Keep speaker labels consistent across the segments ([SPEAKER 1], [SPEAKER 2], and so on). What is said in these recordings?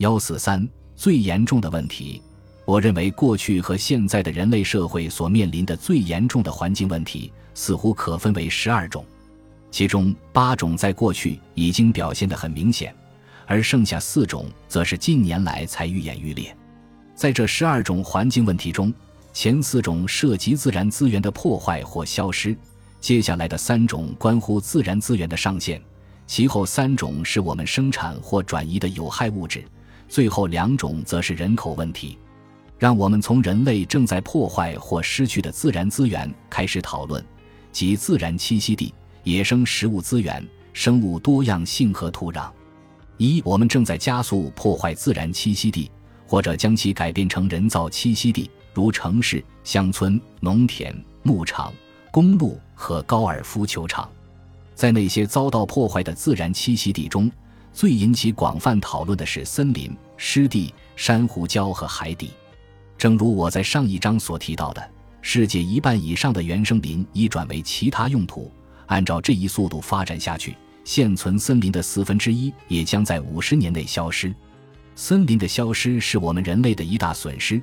[SPEAKER 1] 幺四三最严重的问题，我认为过去和现在的人类社会所面临的最严重的环境问题，似乎可分为十二种，其中八种在过去已经表现得很明显，而剩下四种则是近年来才愈演愈烈。在这十二种环境问题中，前四种涉及自然资源的破坏或消失，接下来的三种关乎自然资源的上限，其后三种是我们生产或转移的有害物质。最后两种则是人口问题，让我们从人类正在破坏或失去的自然资源开始讨论，即自然栖息地、野生食物资源、生物多样性和土壤。一，我们正在加速破坏自然栖息地，或者将其改变成人造栖息地，如城市、乡村、农田、牧场、公路和高尔夫球场。在那些遭到破坏的自然栖息地中。最引起广泛讨论的是森林、湿地、珊瑚礁和海底。正如我在上一章所提到的，世界一半以上的原生林已转为其他用途。按照这一速度发展下去，现存森林的四分之一也将在五十年内消失。森林的消失是我们人类的一大损失，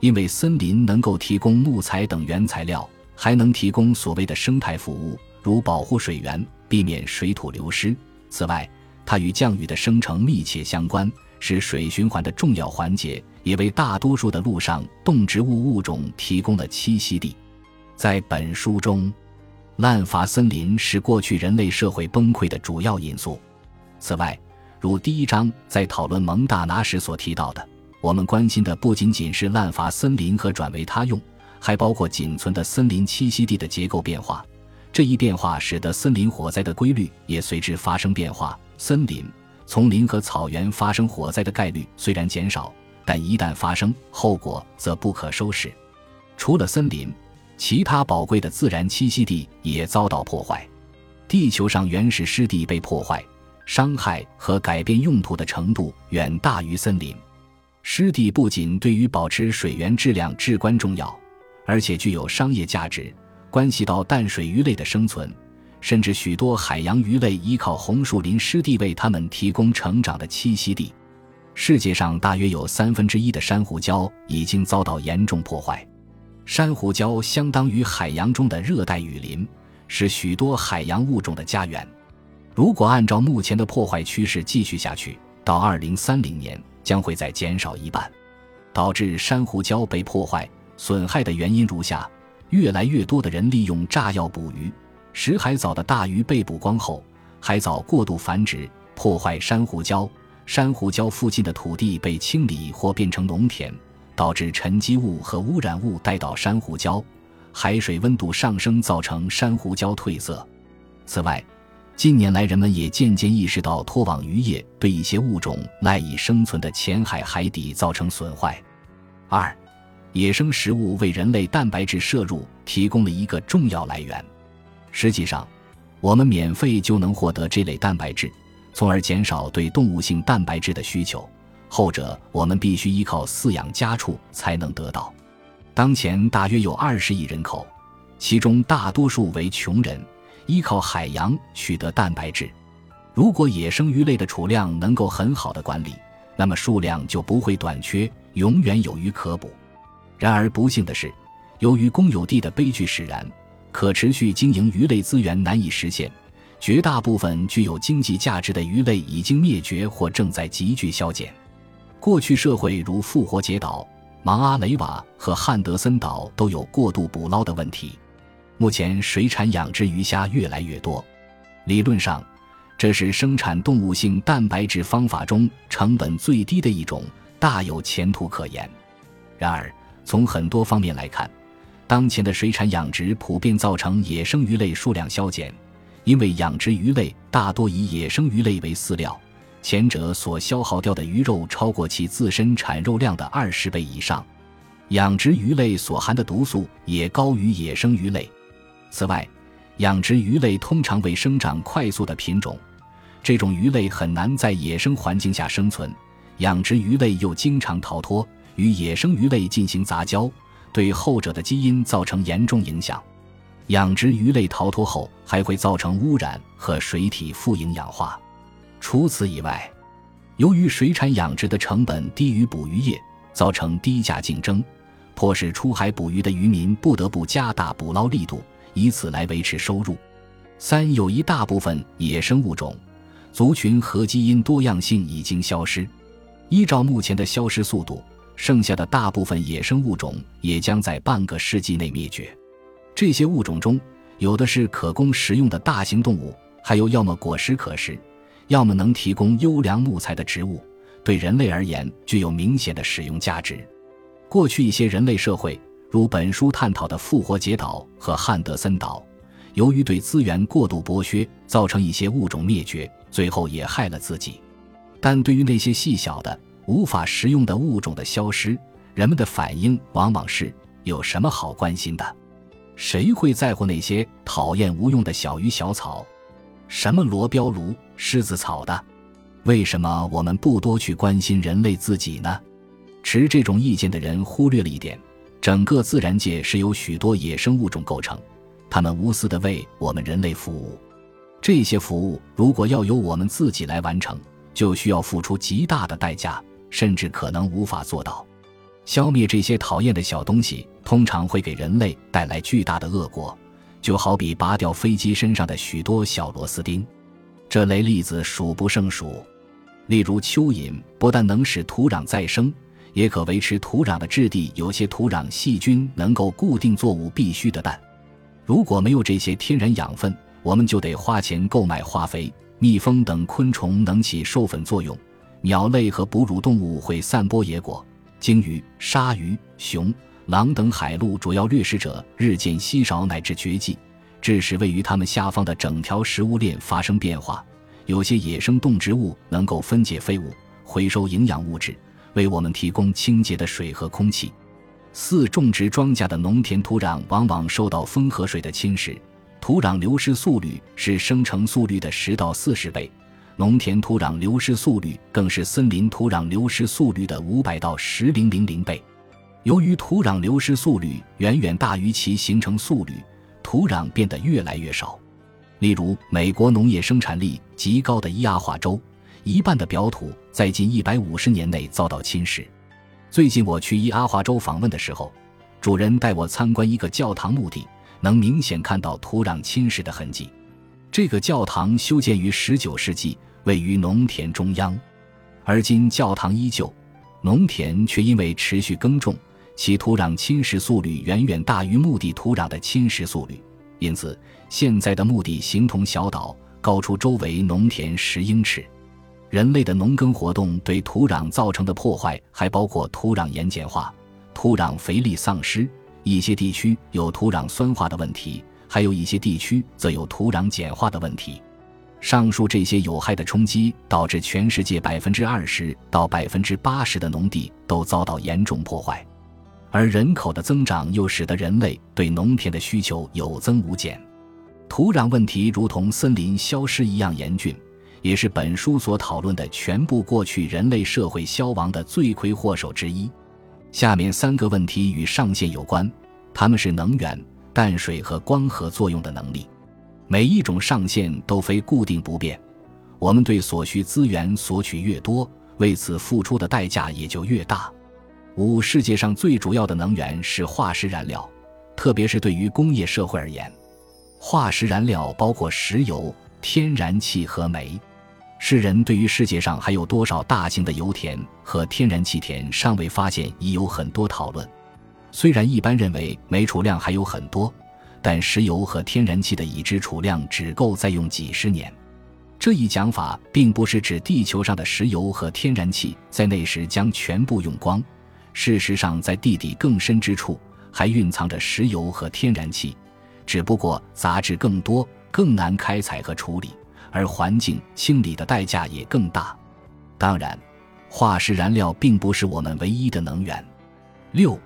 [SPEAKER 1] 因为森林能够提供木材等原材料，还能提供所谓的生态服务，如保护水源、避免水土流失。此外，它与降雨的生成密切相关，是水循环的重要环节，也为大多数的陆上动植物物种提供了栖息地。在本书中，滥伐森林是过去人类社会崩溃的主要因素。此外，如第一章在讨论蒙大拿时所提到的，我们关心的不仅仅是滥伐森林和转为他用，还包括仅存的森林栖息地的结构变化。这一变化使得森林火灾的规律也随之发生变化。森林、丛林和草原发生火灾的概率虽然减少，但一旦发生，后果则不可收拾。除了森林，其他宝贵的自然栖息地也遭到破坏。地球上原始湿地被破坏，伤害和改变用途的程度远大于森林。湿地不仅对于保持水源质量至关重要，而且具有商业价值，关系到淡水鱼类的生存。甚至许多海洋鱼类依靠红树林湿地为它们提供成长的栖息地。世界上大约有三分之一的珊瑚礁已经遭到严重破坏。珊瑚礁相当于海洋中的热带雨林，是许多海洋物种的家园。如果按照目前的破坏趋势继续下去，到二零三零年将会再减少一半。导致珊瑚礁被破坏、损害的原因如下：越来越多的人利用炸药捕鱼。食海藻的大鱼被捕光后，海藻过度繁殖，破坏珊瑚礁。珊瑚礁附近的土地被清理或变成农田，导致沉积物和污染物带到珊瑚礁。海水温度上升，造成珊瑚礁褪色。此外，近年来人们也渐渐意识到，拖网渔业对一些物种赖以生存的浅海海底造成损坏。二，野生食物为人类蛋白质摄入提供了一个重要来源。实际上，我们免费就能获得这类蛋白质，从而减少对动物性蛋白质的需求。后者我们必须依靠饲养家畜才能得到。当前大约有二十亿人口，其中大多数为穷人，依靠海洋取得蛋白质。如果野生鱼类的储量能够很好的管理，那么数量就不会短缺，永远有鱼可捕。然而不幸的是，由于公有地的悲剧使然。可持续经营鱼类资源难以实现，绝大部分具有经济价值的鱼类已经灭绝或正在急剧消减。过去社会如复活节岛、芒阿雷瓦和汉德森岛都有过度捕捞的问题。目前水产养殖鱼虾越来越多，理论上，这是生产动物性蛋白质方法中成本最低的一种，大有前途可言。然而，从很多方面来看，当前的水产养殖普遍造成野生鱼类数量消减，因为养殖鱼类大多以野生鱼类为饲料，前者所消耗掉的鱼肉超过其自身产肉量的二十倍以上，养殖鱼类所含的毒素也高于野生鱼类。此外，养殖鱼类通常为生长快速的品种，这种鱼类很难在野生环境下生存，养殖鱼类又经常逃脱，与野生鱼类进行杂交。对后者的基因造成严重影响，养殖鱼类逃脱后还会造成污染和水体富营养化。除此以外，由于水产养殖的成本低于捕鱼业，造成低价竞争，迫使出海捕鱼的渔民不得不加大捕捞力度，以此来维持收入。三有一大部分野生物种族群和基因多样性已经消失，依照目前的消失速度，剩下的大部分野生物种也将在半个世纪内灭绝。这些物种中，有的是可供食用的大型动物，还有要么果实可食，要么能提供优良木材的植物，对人类而言具有明显的使用价值。过去一些人类社会，如本书探讨的复活节岛和汉德森岛。由于对资源过度剥削，造成一些物种灭绝，最后也害了自己。但对于那些细小的、无法食用的物种的消失，人们的反应往往是：有什么好关心的？谁会在乎那些讨厌无用的小鱼小草？什么罗标芦、狮子草的？为什么我们不多去关心人类自己呢？持这种意见的人忽略了一点：整个自然界是由许多野生物种构成。他们无私地为我们人类服务，这些服务如果要由我们自己来完成，就需要付出极大的代价，甚至可能无法做到。消灭这些讨厌的小东西，通常会给人类带来巨大的恶果，就好比拔掉飞机身上的许多小螺丝钉。这类例子数不胜数。例如，蚯蚓不但能使土壤再生，也可维持土壤的质地。有些土壤细菌能够固定作物必须的氮。如果没有这些天然养分，我们就得花钱购买化肥。蜜蜂等昆虫能起授粉作用，鸟类和哺乳动物会散播野果。鲸鱼、鲨鱼、熊、狼等海陆主要掠食者日渐稀少乃至绝迹，致使位于它们下方的整条食物链发生变化。有些野生动植物能够分解废物，回收营养物质，为我们提供清洁的水和空气。四种植庄稼的农田土壤往往受到风和水的侵蚀，土壤流失速率是生成速率的十到四十倍，农田土壤流失速率更是森林土壤流失速率的五百到十零零零倍。由于土壤流失速率远远大于其形成速率，土壤变得越来越少。例如，美国农业生产力极高的伊阿华州，一半的表土在近一百五十年内遭到侵蚀。最近我去伊阿华州访问的时候，主人带我参观一个教堂墓地，能明显看到土壤侵蚀的痕迹。这个教堂修建于19世纪，位于农田中央，而今教堂依旧，农田却因为持续耕种，其土壤侵蚀速率远远大于墓地土壤的侵蚀速率，因此现在的墓地形同小岛，高出周围农田十英尺。人类的农耕活动对土壤造成的破坏，还包括土壤盐碱化、土壤肥力丧失，一些地区有土壤酸化的问题，还有一些地区则有土壤碱化的问题。上述这些有害的冲击，导致全世界百分之二十到百分之八十的农地都遭到严重破坏，而人口的增长又使得人类对农田的需求有增无减。土壤问题如同森林消失一样严峻。也是本书所讨论的全部过去人类社会消亡的罪魁祸首之一。下面三个问题与上限有关，它们是能源、淡水和光合作用的能力。每一种上限都非固定不变，我们对所需资源索取越多，为此付出的代价也就越大。五、世界上最主要的能源是化石燃料，特别是对于工业社会而言，化石燃料包括石油、天然气和煤。世人对于世界上还有多少大型的油田和天然气田尚未发现，已有很多讨论。虽然一般认为煤储量还有很多，但石油和天然气的已知储量只够再用几十年。这一讲法并不是指地球上的石油和天然气在那时将全部用光。事实上，在地底更深之处还蕴藏着石油和天然气，只不过杂质更多，更难开采和处理。而环境清理的代价也更大。当然，化石燃料并不是我们唯一的能源。六，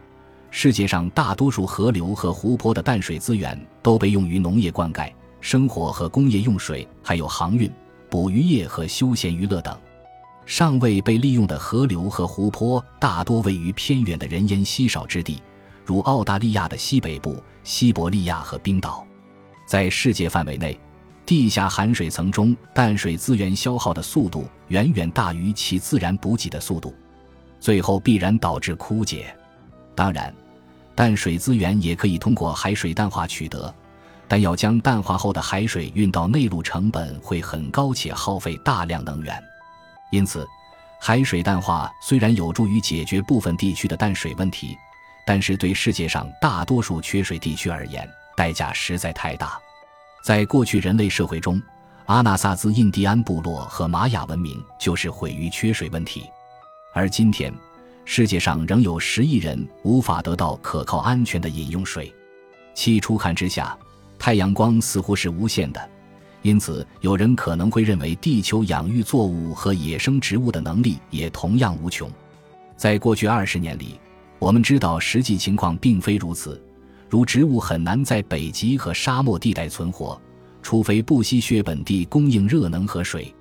[SPEAKER 1] 世界上大多数河流和湖泊的淡水资源都被用于农业灌溉、生活和工业用水，还有航运、捕鱼业和休闲娱乐等。尚未被利用的河流和湖泊大多位于偏远的人烟稀少之地，如澳大利亚的西北部、西伯利亚和冰岛。在世界范围内。地下含水层中淡水资源消耗的速度远远大于其自然补给的速度，最后必然导致枯竭。当然，淡水资源也可以通过海水淡化取得，但要将淡化后的海水运到内陆，成本会很高且耗费大量能源。因此，海水淡化虽然有助于解决部分地区的淡水问题，但是对世界上大多数缺水地区而言，代价实在太大。在过去人类社会中，阿纳萨兹印第安部落和玛雅文明就是毁于缺水问题。而今天，世界上仍有十亿人无法得到可靠安全的饮用水。其初看之下，太阳光似乎是无限的，因此有人可能会认为地球养育作物和野生植物的能力也同样无穷。在过去二十年里，我们知道实际情况并非如此。如植物很难在北极和沙漠地带存活，除非不吸血本地供应热能和水。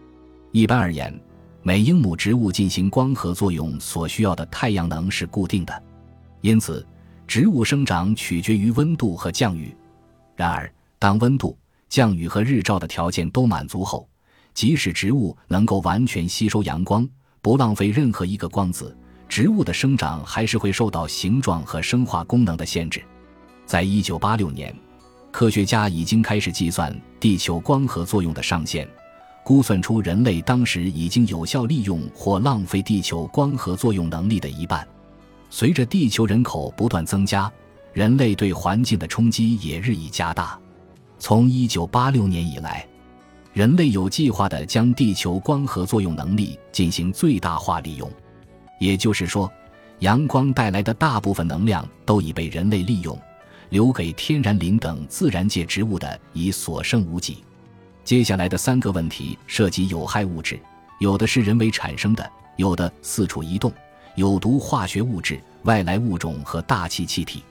[SPEAKER 1] 一般而言，每英亩植物进行光合作用所需要的太阳能是固定的，因此植物生长取决于温度和降雨。然而，当温度、降雨和日照的条件都满足后，即使植物能够完全吸收阳光，不浪费任何一个光子，植物的生长还是会受到形状和生化功能的限制。在一九八六年，科学家已经开始计算地球光合作用的上限，估算出人类当时已经有效利用或浪费地球光合作用能力的一半。随着地球人口不断增加，人类对环境的冲击也日益加大。从一九八六年以来，人类有计划地将地球光合作用能力进行最大化利用，也就是说，阳光带来的大部分能量都已被人类利用。留给天然林等自然界植物的已所剩无几。接下来的三个问题涉及有害物质，有的是人为产生的，有的四处移动，有毒化学物质、外来物种和大气气体。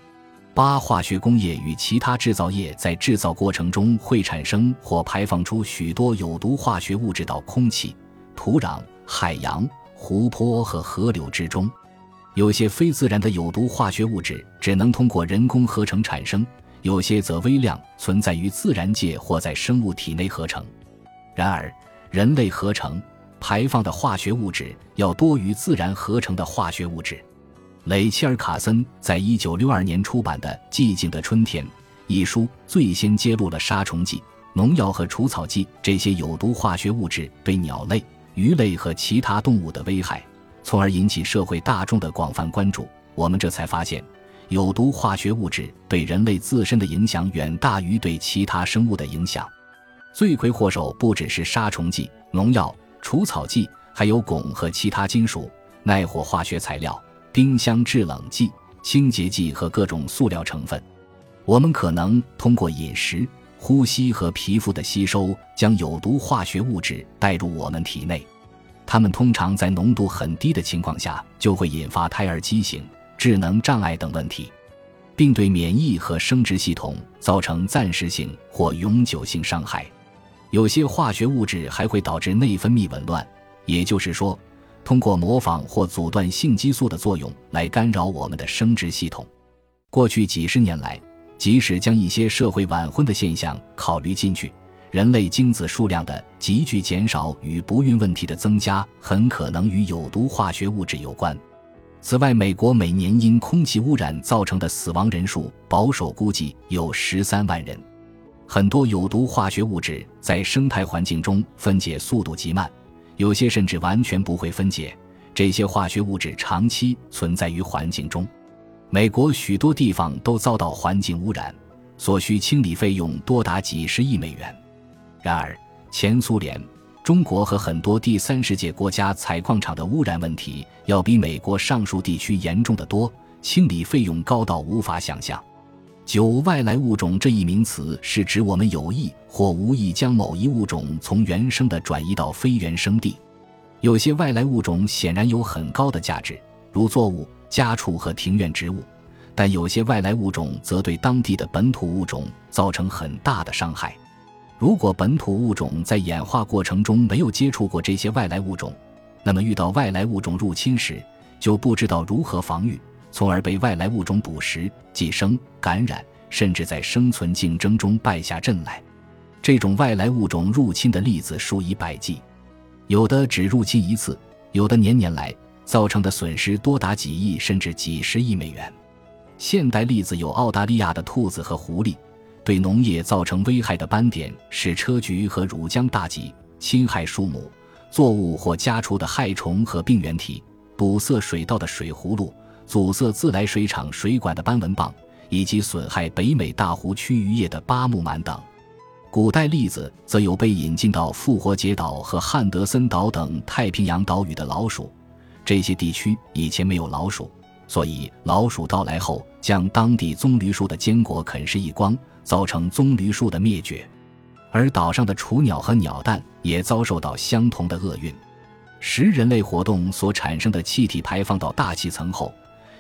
[SPEAKER 1] 八、化学工业与其他制造业在制造过程中会产生或排放出许多有毒化学物质到空气、土壤、海洋、湖泊和河流之中。有些非自然的有毒化学物质只能通过人工合成产生，有些则微量存在于自然界或在生物体内合成。然而，人类合成排放的化学物质要多于自然合成的化学物质。雷切尔·卡森在一九六二年出版的《寂静的春天》一书最先揭露了杀虫剂、农药和除草剂这些有毒化学物质对鸟类、鱼类和其他动物的危害。从而引起社会大众的广泛关注。我们这才发现，有毒化学物质对人类自身的影响远大于对其他生物的影响。罪魁祸首不只是杀虫剂、农药、除草剂，还有汞和其他金属、耐火化学材料、冰箱制冷剂、清洁剂和各种塑料成分。我们可能通过饮食、呼吸和皮肤的吸收，将有毒化学物质带入我们体内。它们通常在浓度很低的情况下，就会引发胎儿畸形、智能障碍等问题，并对免疫和生殖系统造成暂时性或永久性伤害。有些化学物质还会导致内分泌紊乱，也就是说，通过模仿或阻断性激素的作用来干扰我们的生殖系统。过去几十年来，即使将一些社会晚婚的现象考虑进去。人类精子数量的急剧减少与不孕问题的增加，很可能与有毒化学物质有关。此外，美国每年因空气污染造成的死亡人数保守估计有十三万人。很多有毒化学物质在生态环境中分解速度极慢，有些甚至完全不会分解。这些化学物质长期存在于环境中，美国许多地方都遭到环境污染，所需清理费用多达几十亿美元。然而，前苏联、中国和很多第三世界国家采矿场的污染问题要比美国上述地区严重的多，清理费用高到无法想象。九外来物种这一名词是指我们有意或无意将某一物种从原生的转移到非原生地。有些外来物种显然有很高的价值，如作物、家畜和庭院植物，但有些外来物种则对当地的本土物种造成很大的伤害。如果本土物种在演化过程中没有接触过这些外来物种，那么遇到外来物种入侵时就不知道如何防御，从而被外来物种捕食、寄生、感染，甚至在生存竞争中败下阵来。这种外来物种入侵的例子数以百计，有的只入侵一次，有的年年来造成的损失多达几亿甚至几十亿美元。现代例子有澳大利亚的兔子和狐狸，对农业造成危害的斑点是车菊和乳浆大戟，侵害树木、作物或家畜的害虫和病原体，堵塞水道的水葫芦，阻塞自来水厂水管的斑纹蚌，以及损害北美大湖区渔业的巴木螨等。古代例子则有被引进到复活节岛和汉德森岛等太平洋岛屿的老鼠，这些地区以前没有老鼠，所以老鼠到来后将当地棕榈树的坚果啃食一光，造成棕榈树的灭绝。而岛上的雏鸟和鸟蛋也遭受到相同的厄运。食人类活动所产生的气体排放到大气层后，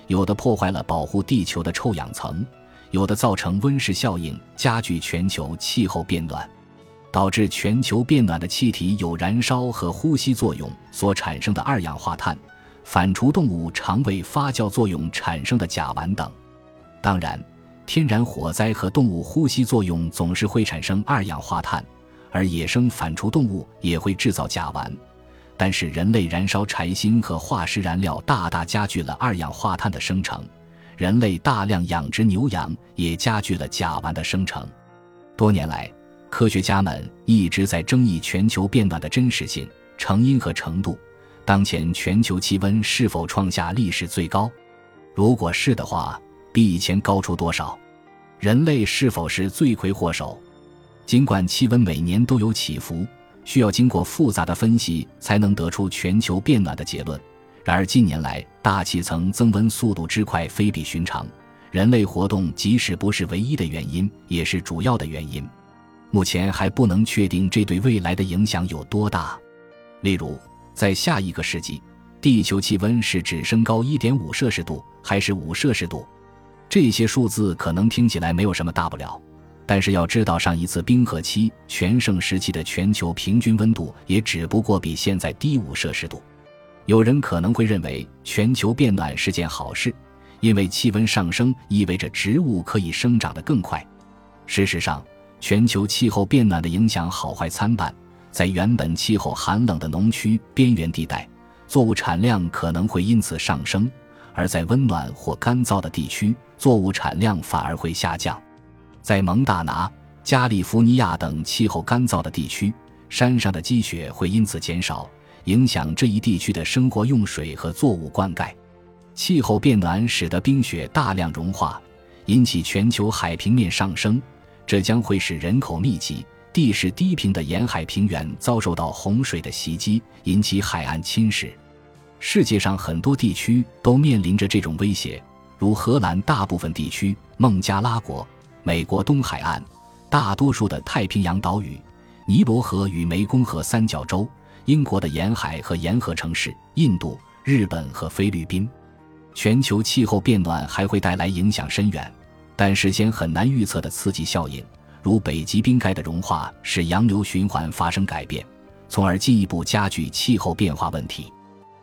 [SPEAKER 1] 有的破坏了保护地球的臭氧层。有的造成温室效应，加剧全球气候变暖，导致全球变暖的气体有燃烧和呼吸作用所产生的二氧化碳，反刍动物肠胃发酵作用产生的甲烷等。当然，天然火灾和动物呼吸作用总是会产生二氧化碳，而野生反刍动物也会制造甲烷。但是，人类燃烧柴薪和化石燃料，大大加剧了二氧化碳的生成。人类大量养殖牛羊，也加剧了甲烷的生成。多年来，科学家们一直在争议全球变暖的真实性、成因和程度。当前全球气温是否创下历史最高？如果是的话，比以前高出多少？人类是否是罪魁祸首？尽管气温每年都有起伏，需要经过复杂的分析才能得出全球变暖的结论。然而近年来，大气层增温速度之快非比寻常，人类活动即使不是唯一的原因，也是主要的原因。目前还不能确定这对未来的影响有多大。例如，在下一个世纪，地球气温是指升高1.5摄氏度，还是5摄氏度？这些数字可能听起来没有什么大不了，但是要知道，上一次冰河期全盛时期的全球平均温度也只不过比现在低5摄氏度。有人可能会认为全球变暖是件好事，因为气温上升意味着植物可以生长得更快。事实上，全球气候变暖的影响好坏参半。在原本气候寒冷的农区边缘地带，作物产量可能会因此上升；而在温暖或干燥的地区，作物产量反而会下降。在蒙大拿、加利福尼亚等气候干燥的地区，山上的积雪会因此减少。影响这一地区的生活用水和作物灌溉。气候变暖使得冰雪大量融化，引起全球海平面上升，这将会使人口密集、地势低平的沿海平原遭受到洪水的袭击，引起海岸侵蚀。世界上很多地区都面临着这种威胁，如荷兰大部分地区、孟加拉国、美国东海岸、大多数的太平洋岛屿、尼罗河与湄公河三角洲。英国的沿海和沿河城市、印度、日本和菲律宾，全球气候变暖还会带来影响深远，但事先很难预测的刺激效应，如北极冰盖的融化，使洋流循环发生改变，从而进一步加剧气候变化问题。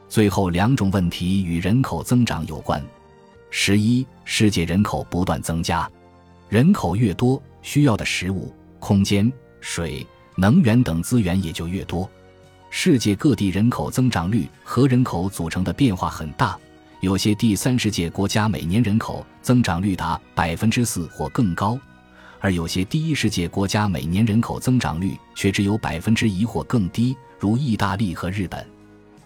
[SPEAKER 1] 最后两种问题与人口增长有关。十一，世界人口不断增加，人口越多，需要的食物、空间、水、能源等资源也就越多。世界各地人口增长率和人口组成的变化很大，有些第三世界国家每年人口增长率达百分之四或更高，而有些第一世界国家每年人口增长率却只有百分之一或更低，如意大利和日本。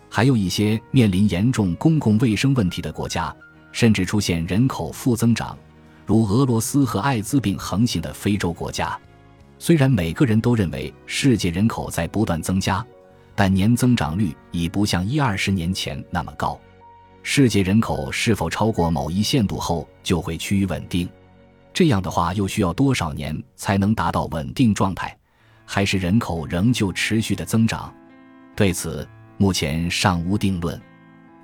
[SPEAKER 1] 还有一些面临严重公共卫生问题的国家，甚至出现人口负增长，如俄罗斯和艾滋病横行的非洲国家。虽然每个人都认为世界人口在不断增加。但年增长率已不像一二十年前那么高，世界人口是否超过某一限度后就会趋于稳定？这样的话，又需要多少年才能达到稳定状态？还是人口仍旧持续的增长？对此，目前尚无定论。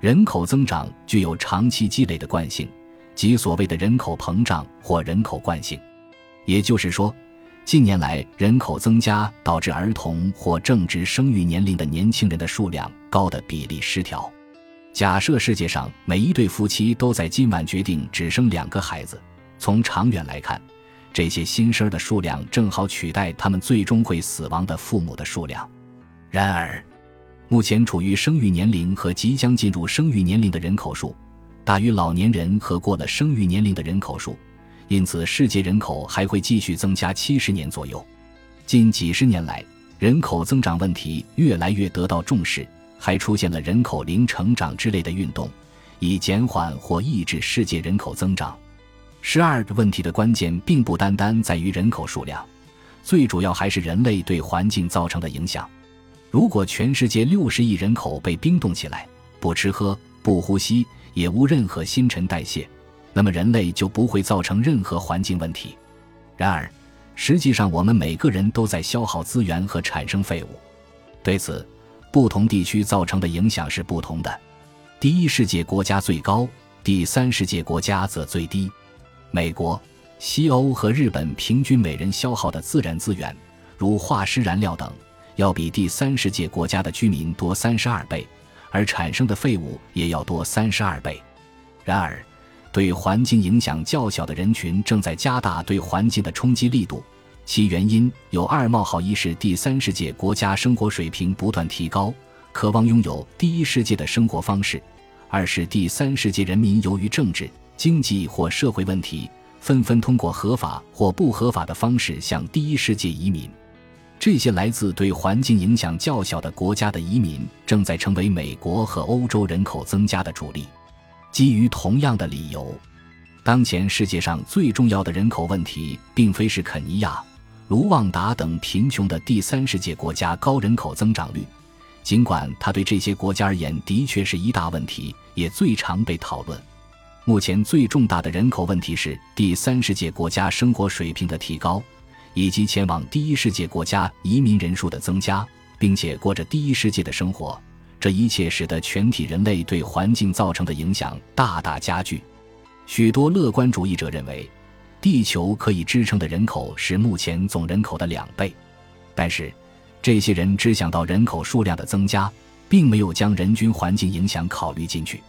[SPEAKER 1] 人口增长具有长期积累的惯性，即所谓的人口膨胀或人口惯性，也就是说。近年来，人口增加导致儿童或正值生育年龄的年轻人的数量高的比例失调。假设世界上每一对夫妻都在今晚决定只生两个孩子，从长远来看，这些新生儿的数量正好取代他们最终会死亡的父母的数量。然而，目前处于生育年龄和即将进入生育年龄的人口数，大于老年人和过了生育年龄的人口数，因此世界人口还会继续增加七十年左右。近几十年来，人口增长问题越来越得到重视，还出现了人口零成长之类的运动，以减缓或抑制世界人口增长。十二个问题的关键并不单单在于人口数量，最主要还是人类对环境造成的影响。如果全世界六十亿人口被冰冻起来，不吃喝、不呼吸，也无任何新陈代谢，那么人类就不会造成任何环境问题。然而，实际上，我们每个人都在消耗资源和产生废物。对此，不同地区造成的影响是不同的。第一世界国家最高，第三世界国家则最低。美国、西欧和日本平均每人消耗的自然资源，如化石燃料等，要比第三世界国家的居民多三十二倍，而产生的废物也要多三十二倍。然而，对环境影响较小的人群正在加大对环境的冲击力度，其原因有二：冒号一是第三世界国家生活水平不断提高，渴望拥有第一世界的生活方式；二是第三世界人民由于政治、经济或社会问题，纷纷通过合法或不合法的方式向第一世界移民。这些来自对环境影响较小的国家的移民，正在成为美国和欧洲人口增加的主力。基于同样的理由，当前世界上最重要的人口问题，并非是肯尼亚、卢旺达等贫穷的第三世界国家高人口增长率，尽管它对这些国家而言的确是一大问题，也最常被讨论。目前最重大的人口问题是第三世界国家生活水平的提高，以及前往第一世界国家移民人数的增加，并且过着第一世界的生活。这一切使得全体人类对环境造成的影响大大加剧。许多乐观主义者认为，地球可以支撑的人口是目前总人口的两倍。但是，这些人只想到人口数量的增加，并没有将人均环境影响考虑进去。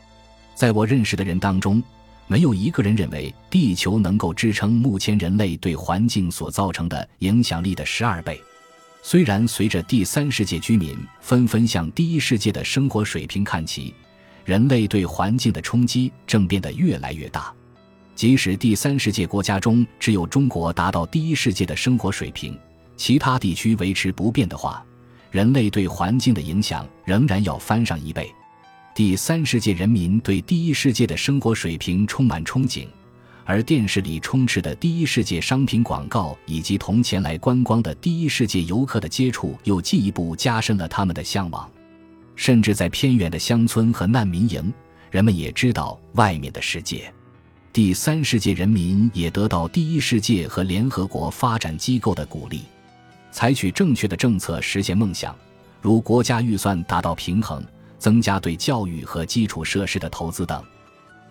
[SPEAKER 1] 在我认识的人当中，没有一个人认为地球能够支撑目前人类对环境所造成的影响力的十二倍。虽然随着第三世界居民纷纷向第一世界的生活水平看齐，人类对环境的冲击正变得越来越大。即使第三世界国家中只有中国达到第一世界的生活水平，其他地区维持不变的话，人类对环境的影响仍然要翻上一倍。第三世界人民对第一世界的生活水平充满憧憬。而电视里充斥的第一世界商品广告，以及同前来观光的第一世界游客的接触，又进一步加深了他们的向往。甚至在偏远的乡村和难民营，人们也知道外面的世界。第三世界人民也得到第一世界和联合国发展机构的鼓励，采取正确的政策实现梦想，如国家预算达到平衡，增加对教育和基础设施的投资等。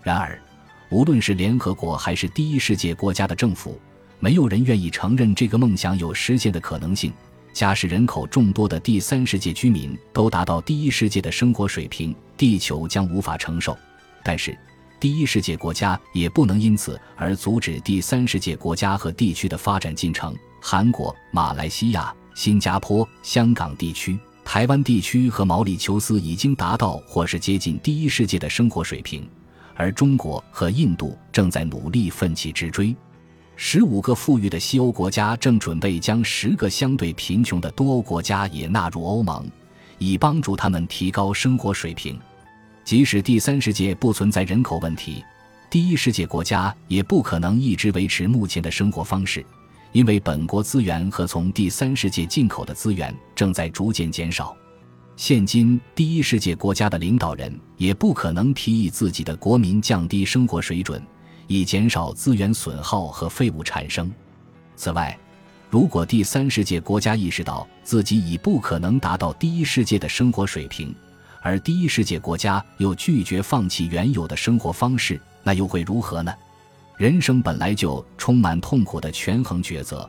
[SPEAKER 1] 然而，无论是联合国还是第一世界国家的政府，没有人愿意承认这个梦想有实现的可能性。假使人口众多的第三世界居民都达到第一世界的生活水平，地球将无法承受。但是，第一世界国家也不能因此而阻止第三世界国家和地区的发展进程。韩国、马来西亚、新加坡、香港地区、台湾地区和毛里求斯已经达到或是接近第一世界的生活水平。而中国和印度正在努力奋起直追，十五个富裕的西欧国家正准备将十个相对贫穷的多欧国家也纳入欧盟，以帮助他们提高生活水平。即使第三世界不存在人口问题，第一世界国家也不可能一直维持目前的生活方式，因为本国资源和从第三世界进口的资源正在逐渐减少。现今第一世界国家的领导人也不可能提议自己的国民降低生活水准，以减少资源损耗和废物产生。此外，如果第三世界国家意识到自己已不可能达到第一世界的生活水平，而第一世界国家又拒绝放弃原有的生活方式，那又会如何呢？人生本来就充满痛苦的权衡抉择，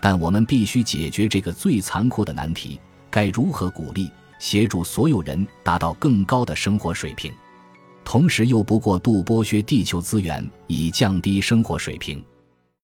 [SPEAKER 1] 但我们必须解决这个最残酷的难题：该如何鼓励？协助所有人达到更高的生活水平，同时又不过度剥削地球资源，以降低生活水平。